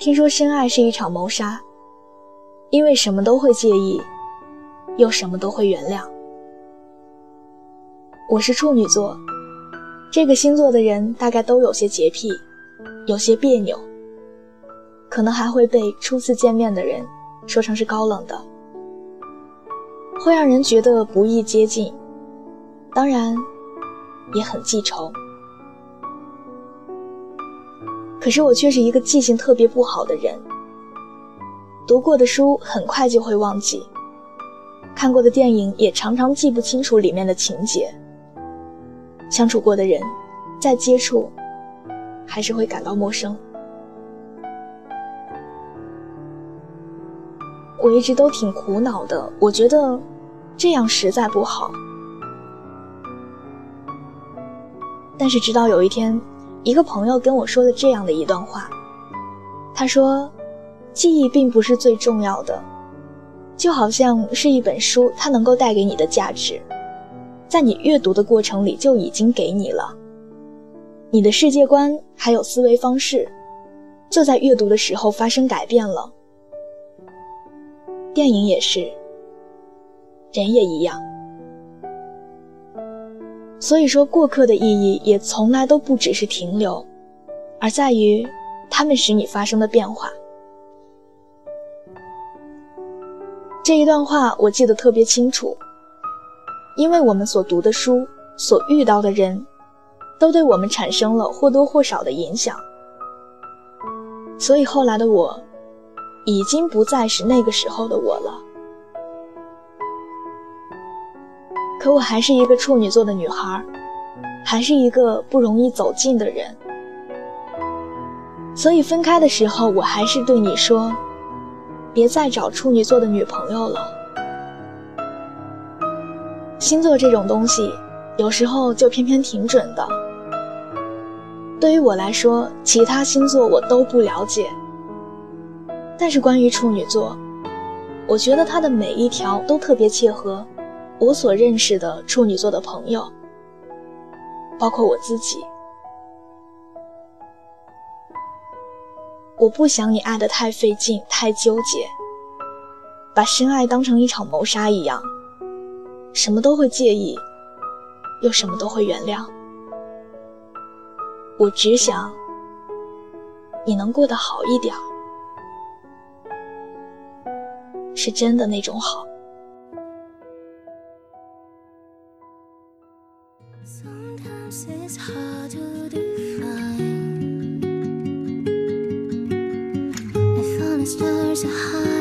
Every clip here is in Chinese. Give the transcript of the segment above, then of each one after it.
听说深爱是一场谋杀，因为什么都会介意，又什么都会原谅。我是处女座，这个星座的人大概都有些洁癖，有些别扭，可能还会被初次见面的人说成是高冷的，会让人觉得不易接近，当然也很记仇。可是我却是一个记性特别不好的人，读过的书很快就会忘记，看过的电影也常常记不清楚里面的情节，相处过的人，再接触，还是会感到陌生。我一直都挺苦恼的，我觉得这样实在不好。但是直到有一天。一个朋友跟我说的这样的一段话，他说：“记忆并不是最重要的，就好像是一本书，它能够带给你的价值，在你阅读的过程里就已经给你了。你的世界观还有思维方式，就在阅读的时候发生改变了。电影也是，人也一样。”所以说，过客的意义也从来都不只是停留，而在于他们使你发生的变化。这一段话我记得特别清楚，因为我们所读的书、所遇到的人，都对我们产生了或多或少的影响。所以后来的我，已经不再是那个时候的我了。可我还是一个处女座的女孩，还是一个不容易走近的人，所以分开的时候，我还是对你说，别再找处女座的女朋友了。星座这种东西，有时候就偏偏挺准的。对于我来说，其他星座我都不了解，但是关于处女座，我觉得它的每一条都特别切合。我所认识的处女座的朋友，包括我自己，我不想你爱得太费劲、太纠结，把深爱当成一场谋杀一样，什么都会介意，又什么都会原谅。我只想你能过得好一点，是真的那种好。Is hard to define. I found the stars are hiding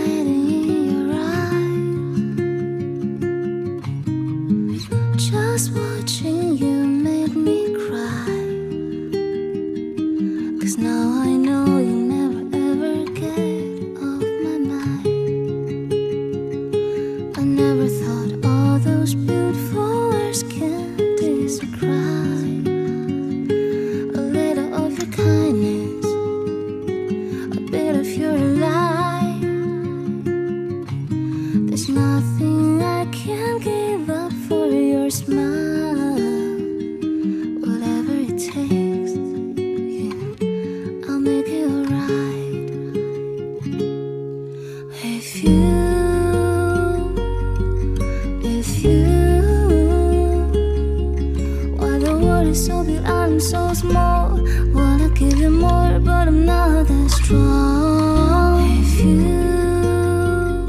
so small. Wanna give you more, but I'm not that strong. If you,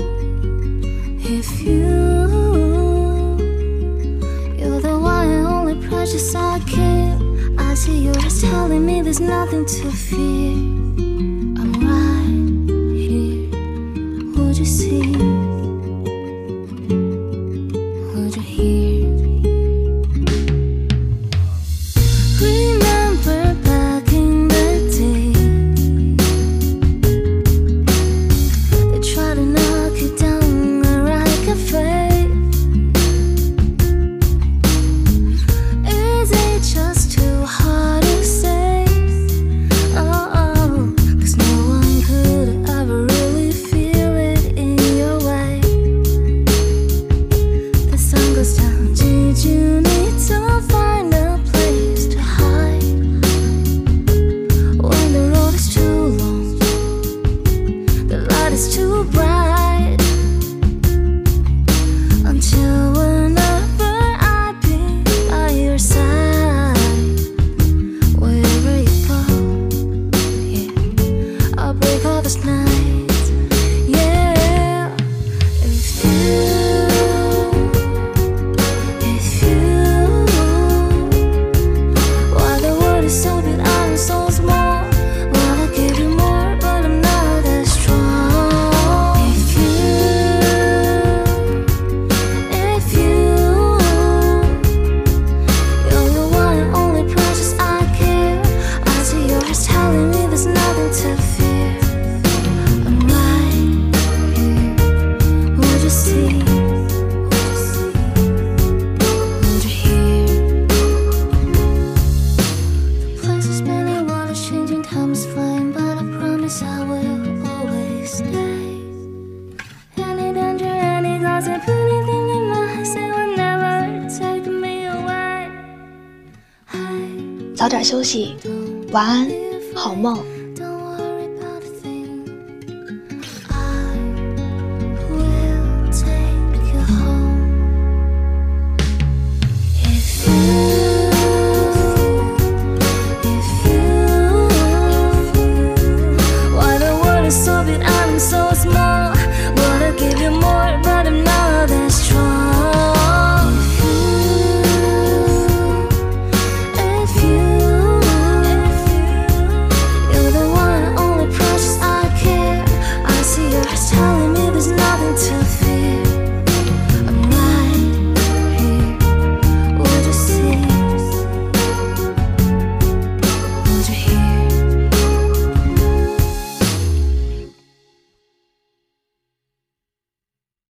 if you, you're the one and only precious I care. I see you're just telling me there's nothing to fear. I'm right here. Would you see? Terus 早点休息，晚安，好梦。